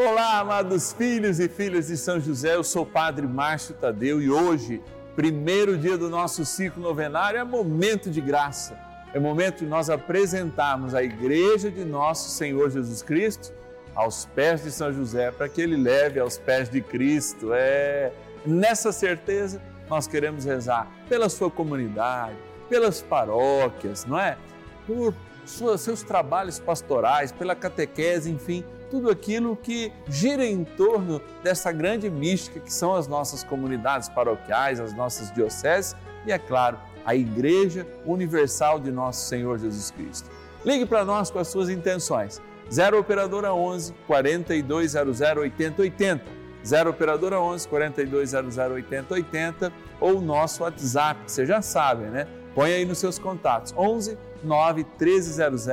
Olá, amados filhos e filhas de São José, eu sou o Padre Márcio Tadeu e hoje, primeiro dia do nosso ciclo novenário, é momento de graça. É momento de nós apresentarmos a Igreja de Nosso Senhor Jesus Cristo aos pés de São José, para que ele leve aos pés de Cristo. É nessa certeza nós queremos rezar pela sua comunidade, pelas paróquias, não é? Por suas, seus trabalhos pastorais, pela catequese, enfim, tudo aquilo que gira em torno dessa grande mística que são as nossas comunidades paroquiais, as nossas dioceses e, é claro, a Igreja Universal de Nosso Senhor Jesus Cristo. Ligue para nós com as suas intenções. 0 Operadora 11 4200 8080. 0 Operadora 11 4200 8080 ou o nosso WhatsApp, você já sabe, né? Põe aí nos seus contatos. 11 9 1300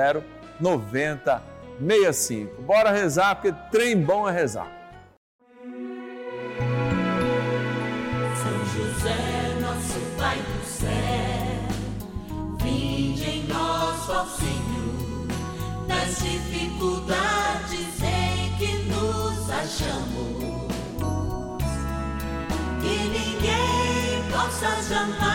9065. Bora rezar, porque trem bom é rezar. São José, nosso Pai do céu, vinde em nosso auxílio nas dificuldades em que nos achamos. Que ninguém possa jamais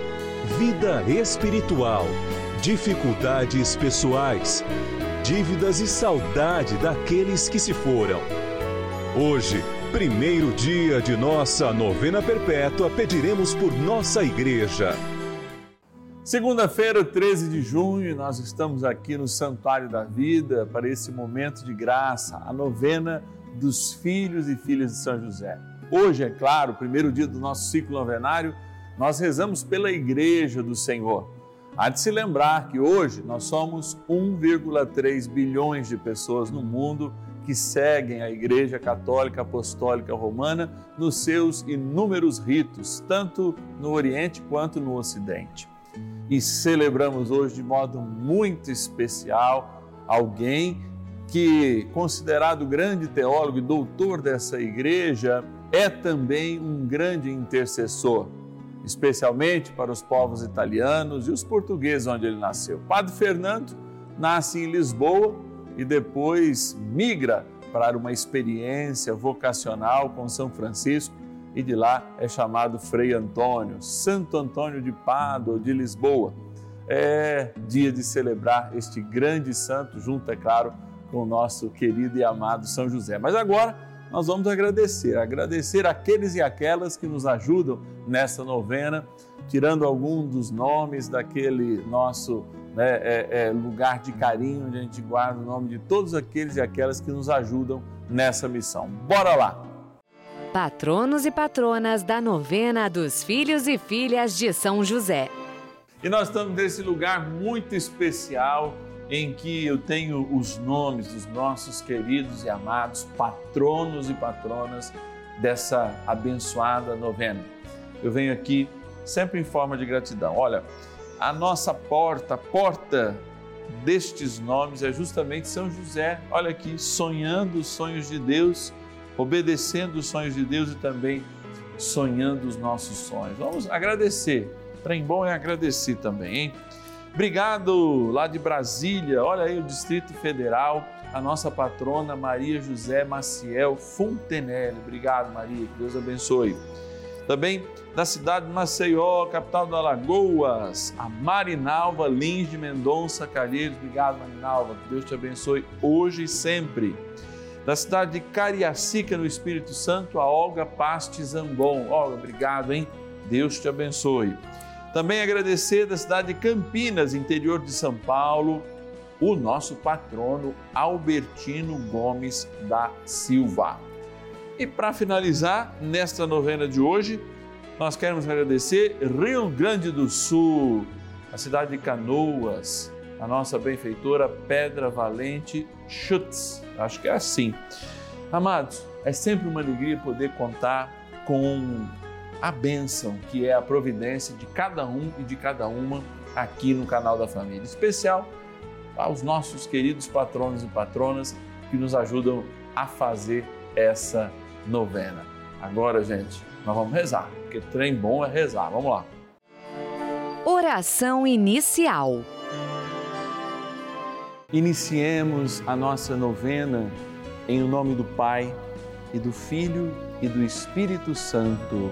vida espiritual, dificuldades pessoais, dívidas e saudade daqueles que se foram. Hoje, primeiro dia de nossa novena perpétua, pediremos por nossa igreja. Segunda-feira, 13 de junho, nós estamos aqui no Santuário da Vida para esse momento de graça, a novena dos filhos e filhas de São José. Hoje, é claro, primeiro dia do nosso ciclo novenário, nós rezamos pela Igreja do Senhor. Há de se lembrar que hoje nós somos 1,3 bilhões de pessoas no mundo que seguem a Igreja Católica Apostólica Romana nos seus inúmeros ritos, tanto no Oriente quanto no Ocidente. E celebramos hoje de modo muito especial alguém que, considerado grande teólogo e doutor dessa igreja, é também um grande intercessor especialmente para os povos italianos e os portugueses onde ele nasceu. Padre Fernando nasce em Lisboa e depois migra para uma experiência vocacional com São Francisco e de lá é chamado Frei Antônio, Santo Antônio de Pádua de Lisboa. É dia de celebrar este grande santo junto, é claro, com o nosso querido e amado São José. Mas agora nós vamos agradecer, agradecer aqueles e aquelas que nos ajudam nessa novena, tirando algum dos nomes daquele nosso né, é, é, lugar de carinho, onde a gente guarda o nome de todos aqueles e aquelas que nos ajudam nessa missão. Bora lá! Patronos e patronas da novena dos filhos e filhas de São José. E nós estamos nesse lugar muito especial em que eu tenho os nomes dos nossos queridos e amados patronos e patronas dessa abençoada novena. Eu venho aqui sempre em forma de gratidão. Olha, a nossa porta, a porta destes nomes é justamente São José. Olha aqui, sonhando os sonhos de Deus, obedecendo os sonhos de Deus e também sonhando os nossos sonhos. Vamos agradecer. Trem bom é agradecer também, hein? Obrigado lá de Brasília, olha aí o Distrito Federal, a nossa patrona Maria José Maciel Fontenelle. Obrigado, Maria, que Deus abençoe. Também da cidade de Maceió, capital do Alagoas, a Marinalva Lins de Mendonça Calheiros. Obrigado, Marinalva, que Deus te abençoe hoje e sempre. Da cidade de Cariacica, no Espírito Santo, a Olga Paste Zambon. Olga, obrigado, hein? Deus te abençoe. Também agradecer da cidade de Campinas, interior de São Paulo, o nosso patrono Albertino Gomes da Silva. E para finalizar, nesta novena de hoje, nós queremos agradecer Rio Grande do Sul, a cidade de Canoas, a nossa benfeitora Pedra Valente Schutz. Acho que é assim. Amados, é sempre uma alegria poder contar com a bênção que é a providência de cada um e de cada uma aqui no canal da família. Em especial aos nossos queridos patronos e patronas que nos ajudam a fazer essa novena. Agora, gente, nós vamos rezar, porque trem bom é rezar. Vamos lá. Oração inicial. Iniciemos a nossa novena em nome do Pai e do Filho e do Espírito Santo.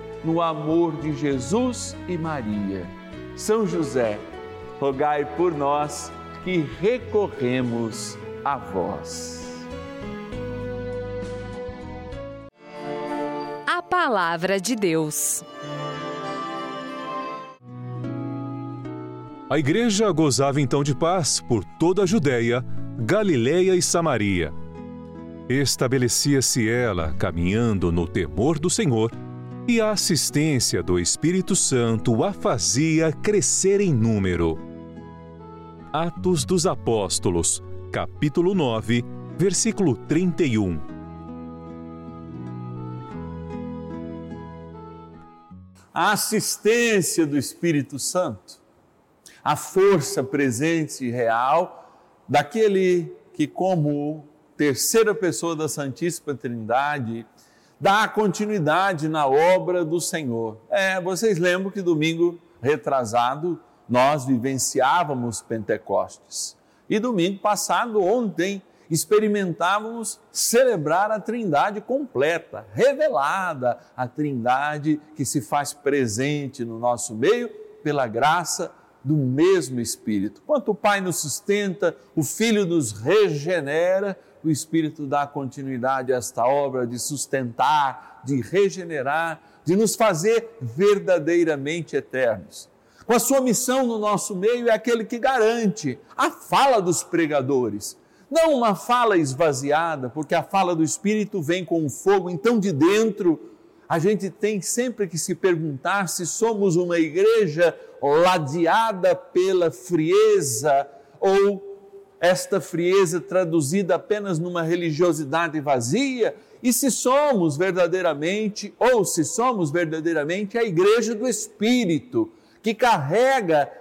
no amor de Jesus e Maria. São José, rogai por nós que recorremos a vós. A Palavra de Deus. A igreja gozava então de paz por toda a Judéia, Galiléia e Samaria Estabelecia-se ela caminhando no temor do Senhor, e a assistência do Espírito Santo a fazia crescer em número. Atos dos Apóstolos, capítulo 9, versículo 31. A assistência do Espírito Santo, a força presente e real daquele que, como terceira pessoa da Santíssima Trindade, dá continuidade na obra do Senhor. É, vocês lembram que domingo retrasado nós vivenciávamos Pentecostes. E domingo passado, ontem, experimentávamos celebrar a Trindade completa, revelada, a Trindade que se faz presente no nosso meio pela graça do mesmo Espírito. Quanto o Pai nos sustenta, o Filho nos regenera, o Espírito dá continuidade a esta obra de sustentar, de regenerar, de nos fazer verdadeiramente eternos. Com a sua missão no nosso meio é aquele que garante a fala dos pregadores. Não uma fala esvaziada, porque a fala do Espírito vem com o fogo, então de dentro a gente tem sempre que se perguntar se somos uma igreja ladeada pela frieza ou esta frieza traduzida apenas numa religiosidade vazia e se somos verdadeiramente, ou se somos verdadeiramente a igreja do Espírito, que carrega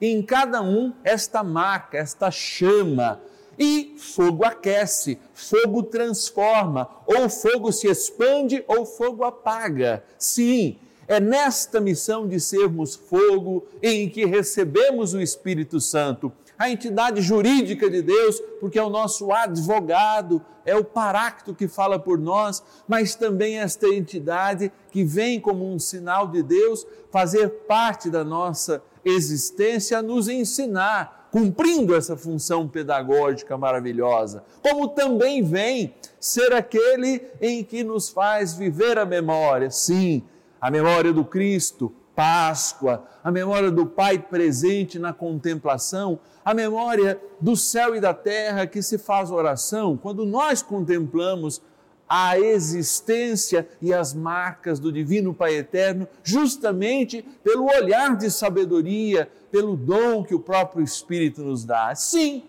em cada um esta marca, esta chama. E fogo aquece, fogo transforma, ou fogo se expande ou fogo apaga. Sim, é nesta missão de sermos fogo em que recebemos o Espírito Santo, a entidade jurídica de Deus, porque é o nosso advogado, é o parácto que fala por nós, mas também esta entidade que vem como um sinal de Deus fazer parte da nossa existência, nos ensinar, cumprindo essa função pedagógica maravilhosa, como também vem ser aquele em que nos faz viver a memória, sim, a memória do Cristo, Páscoa, a memória do Pai presente na contemplação, a memória do céu e da terra que se faz oração, quando nós contemplamos a existência e as marcas do Divino Pai Eterno, justamente pelo olhar de sabedoria, pelo dom que o próprio Espírito nos dá. Sim,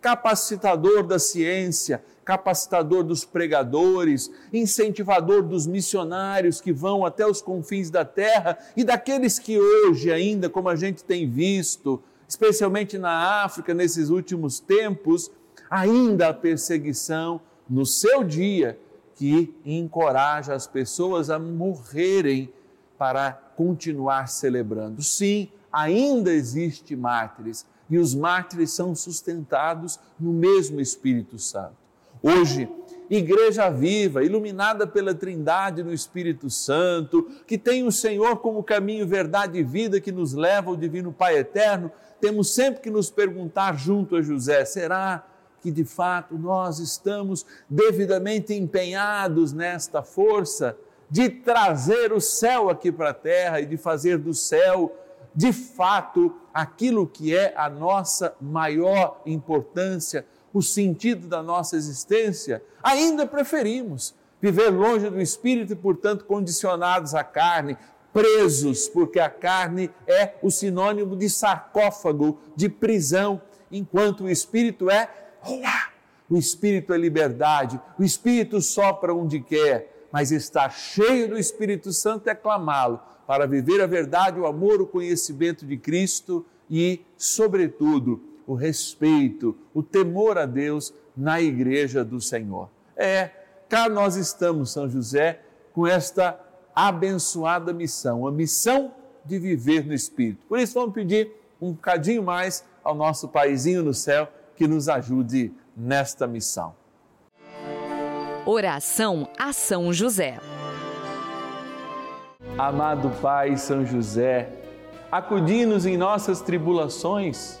capacitador da ciência, capacitador dos pregadores, incentivador dos missionários que vão até os confins da terra e daqueles que hoje ainda, como a gente tem visto, especialmente na África nesses últimos tempos, ainda a perseguição no seu dia que encoraja as pessoas a morrerem para continuar celebrando. Sim, ainda existe mártires e os mártires são sustentados no mesmo Espírito Santo. Hoje, igreja viva, iluminada pela Trindade no Espírito Santo, que tem o Senhor como caminho, verdade e vida que nos leva ao Divino Pai Eterno, temos sempre que nos perguntar junto a José: será que de fato nós estamos devidamente empenhados nesta força de trazer o céu aqui para a terra e de fazer do céu de fato aquilo que é a nossa maior importância? O sentido da nossa existência, ainda preferimos viver longe do espírito e, portanto, condicionados à carne, presos, porque a carne é o sinônimo de sarcófago, de prisão, enquanto o espírito é o espírito é liberdade, o espírito sopra onde quer, mas estar cheio do Espírito Santo é clamá-lo para viver a verdade, o amor, o conhecimento de Cristo e, sobretudo, o respeito, o temor a Deus na igreja do Senhor. É, cá nós estamos, São José, com esta abençoada missão, a missão de viver no Espírito. Por isso, vamos pedir um bocadinho mais ao nosso Paizinho no céu que nos ajude nesta missão. Oração a São José. Amado Pai São José, acudi-nos em nossas tribulações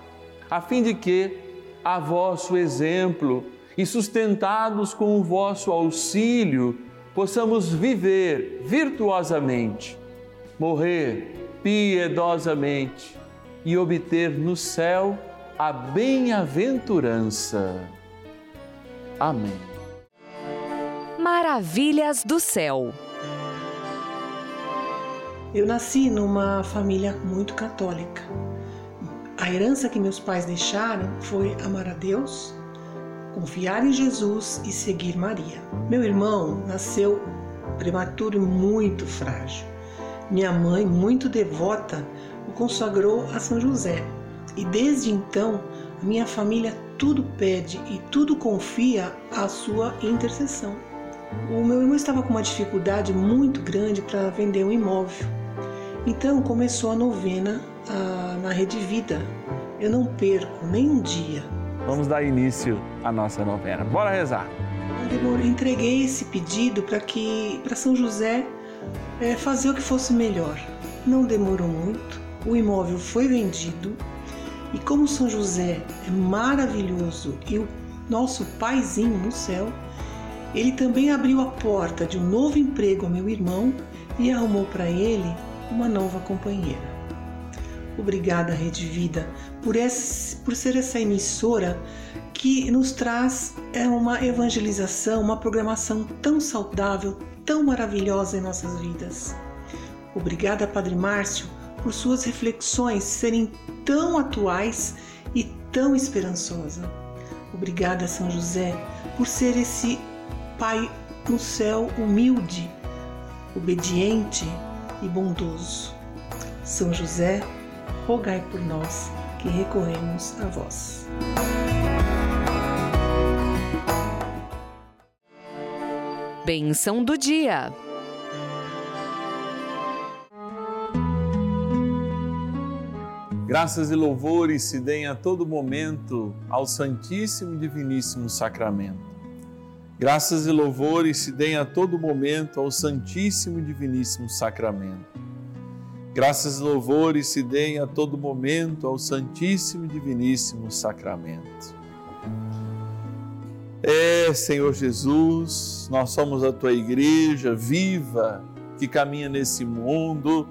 a fim de que, a vosso exemplo e sustentados com o vosso auxílio, possamos viver virtuosamente, morrer piedosamente e obter no céu a bem-aventurança. Amém. Maravilhas do céu. Eu nasci numa família muito católica A herança que meus pais deixaram foi amar a Deus, confiar em Jesus e seguir Maria. Meu irmão nasceu prematuro e muito frágil. Minha mãe, muito devota, o consagrou a São José. E desde então, minha família tudo pede e tudo confia à sua intercessão. O meu irmão estava com uma dificuldade muito grande para vender um imóvel. Então começou a novena a, na Rede Vida. Eu não perco nem um dia. Vamos dar início à nossa novena. Bora rezar. Eu entreguei esse pedido para que para São José é, fazer o que fosse melhor. Não demorou muito. O imóvel foi vendido e como São José é maravilhoso e o nosso paizinho no céu, ele também abriu a porta de um novo emprego ao meu irmão e arrumou para ele uma nova companheira. Obrigada, Rede Vida, por, esse, por ser essa emissora que nos traz é, uma evangelização, uma programação tão saudável, tão maravilhosa em nossas vidas. Obrigada, Padre Márcio, por suas reflexões serem tão atuais e tão esperançosa. Obrigada, São José, por ser esse Pai no céu humilde, obediente e bondoso. São José, rogai por nós que recorremos a vós. Benção do dia. Graças e louvores se deem a todo momento ao Santíssimo e Diviníssimo Sacramento. Graças e louvores se deem a todo momento ao Santíssimo e Diviníssimo Sacramento. Graças e louvores se deem a todo momento ao Santíssimo e Diviníssimo Sacramento. É, Senhor Jesus, nós somos a tua igreja viva que caminha nesse mundo,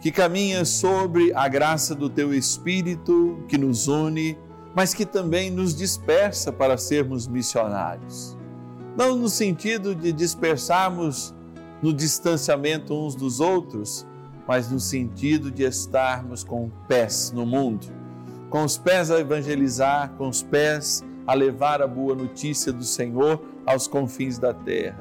que caminha sobre a graça do teu Espírito que nos une, mas que também nos dispersa para sermos missionários não no sentido de dispersarmos no distanciamento uns dos outros, mas no sentido de estarmos com pés no mundo, com os pés a evangelizar, com os pés a levar a boa notícia do Senhor aos confins da terra.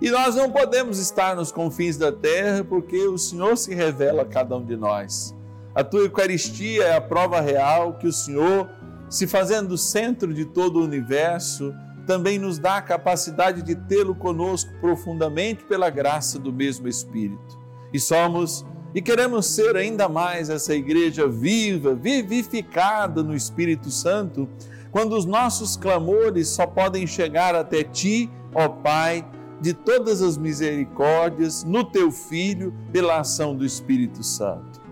E nós não podemos estar nos confins da terra porque o Senhor se revela a cada um de nós. A tua Eucaristia é a prova real que o Senhor, se fazendo centro de todo o universo, também nos dá a capacidade de tê-lo conosco profundamente pela graça do mesmo Espírito. E somos e queremos ser ainda mais essa igreja viva, vivificada no Espírito Santo, quando os nossos clamores só podem chegar até ti, ó Pai, de todas as misericórdias, no teu Filho, pela ação do Espírito Santo.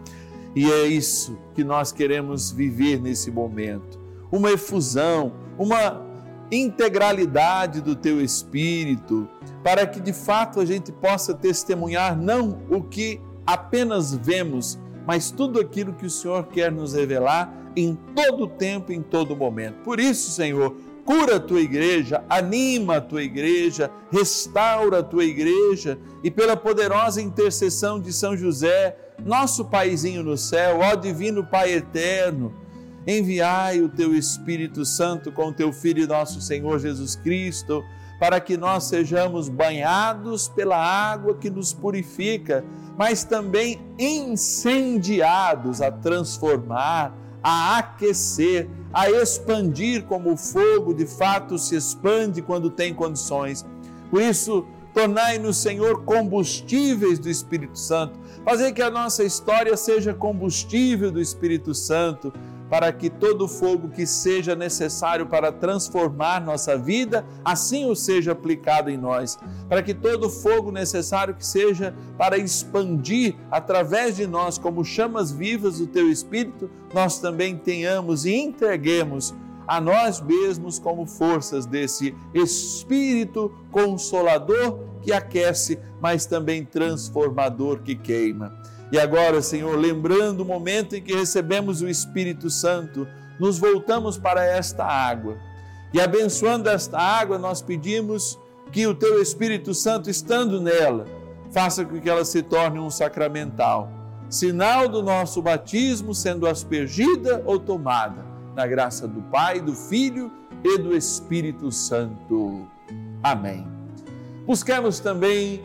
E é isso que nós queremos viver nesse momento. Uma efusão, uma integralidade do teu espírito, para que de fato a gente possa testemunhar não o que apenas vemos, mas tudo aquilo que o Senhor quer nos revelar em todo tempo, em todo momento. Por isso, Senhor, cura a tua igreja, anima a tua igreja, restaura a tua igreja e pela poderosa intercessão de São José, nosso paizinho no céu, ó divino Pai eterno, enviai o teu Espírito Santo com teu Filho nosso Senhor Jesus Cristo, para que nós sejamos banhados pela água que nos purifica, mas também incendiados a transformar, a aquecer, a expandir como o fogo de fato se expande quando tem condições. Por isso, tornai-nos, Senhor, combustíveis do Espírito Santo, fazer que a nossa história seja combustível do Espírito Santo para que todo fogo que seja necessário para transformar nossa vida, assim o seja aplicado em nós. Para que todo fogo necessário que seja para expandir através de nós, como chamas vivas do teu Espírito, nós também tenhamos e entreguemos a nós mesmos como forças desse Espírito consolador que aquece, mas também transformador que queima. E agora, Senhor, lembrando o momento em que recebemos o Espírito Santo, nos voltamos para esta água. E abençoando esta água, nós pedimos que o Teu Espírito Santo, estando nela, faça com que ela se torne um sacramental. sinal do nosso batismo sendo aspergida ou tomada, na graça do Pai, do Filho e do Espírito Santo. Amém. Busquemos também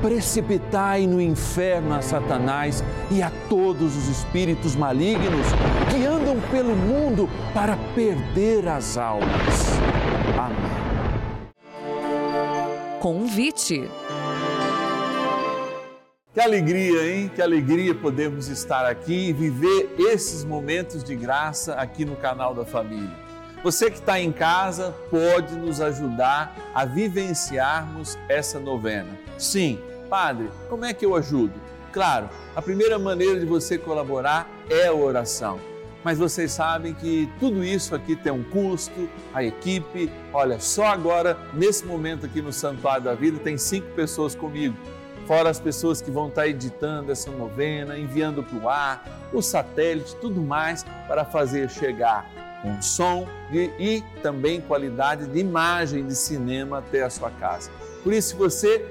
precipitai no inferno a Satanás e a todos os espíritos malignos que andam pelo mundo para perder as almas. Amém. Convite. Que alegria, hein? Que alegria podemos estar aqui e viver esses momentos de graça aqui no canal da família. Você que está em casa pode nos ajudar a vivenciarmos essa novena. Sim, Padre, como é que eu ajudo? Claro, a primeira maneira de você colaborar é a oração. Mas vocês sabem que tudo isso aqui tem um custo, a equipe. Olha, só agora, nesse momento aqui no Santuário da Vida, tem cinco pessoas comigo fora as pessoas que vão estar editando essa novena, enviando para o ar, o satélite, tudo mais para fazer chegar com som de, e também qualidade de imagem de cinema até a sua casa. Por isso, se você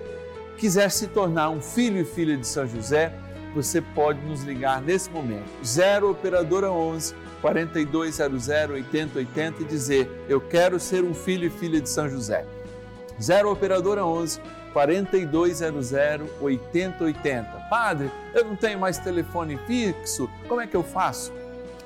quiser se tornar um filho e filha de São José, você pode nos ligar nesse momento. 0 Operadora 11 4200 8080 e dizer: Eu quero ser um filho e filha de São José. 0 Operadora 11 4200 8080. Padre, eu não tenho mais telefone fixo, como é que eu faço?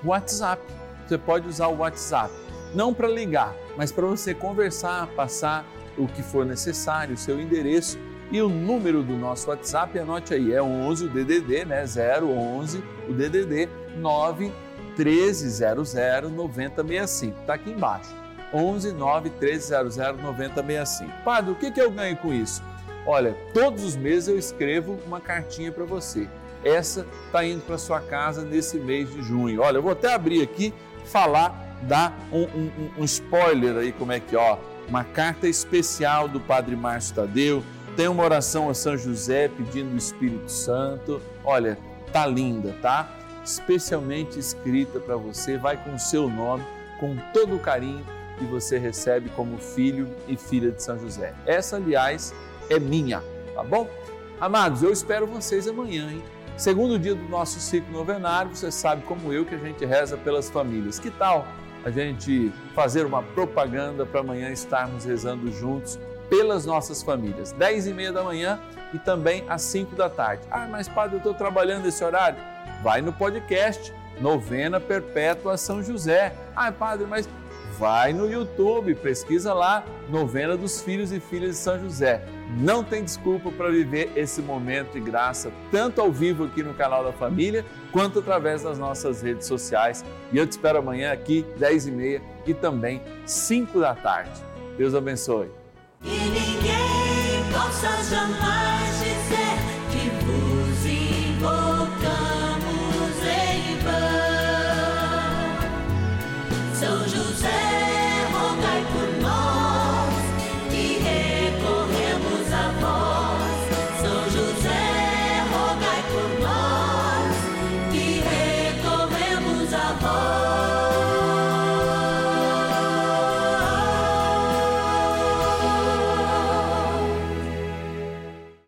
WhatsApp. Você pode usar o WhatsApp, não para ligar, mas para você conversar, passar o que for necessário, o seu endereço e o número do nosso WhatsApp, anote aí, é 11 o DDD, né? 011 o DDD 9 1300 9065. Está aqui embaixo. 11 9 1300 9065. Padre, o que, que eu ganho com isso? Olha, todos os meses eu escrevo uma cartinha para você. Essa está indo para sua casa nesse mês de junho. Olha, eu vou até abrir aqui, falar, dar um, um, um spoiler aí, como é que, ó, uma carta especial do Padre Márcio Tadeu, tem uma oração a São José pedindo o Espírito Santo. Olha, tá linda, tá? Especialmente escrita para você, vai com o seu nome, com todo o carinho que você recebe como filho e filha de São José. Essa, aliás, é minha, tá bom? Amados, eu espero vocês amanhã, hein? Segundo dia do nosso ciclo novenário, você sabe como eu que a gente reza pelas famílias. Que tal a gente fazer uma propaganda para amanhã estarmos rezando juntos pelas nossas famílias? Dez e meia da manhã e também às cinco da tarde. Ah, mas padre, eu estou trabalhando esse horário. Vai no podcast Novena Perpétua São José. Ah, padre, mas vai no YouTube, pesquisa lá, Novena dos Filhos e Filhas de São José. Não tem desculpa para viver esse momento de graça, tanto ao vivo aqui no canal da família, quanto através das nossas redes sociais. E eu te espero amanhã aqui, 10h30 e também 5 da tarde. Deus abençoe. E ninguém possa jamais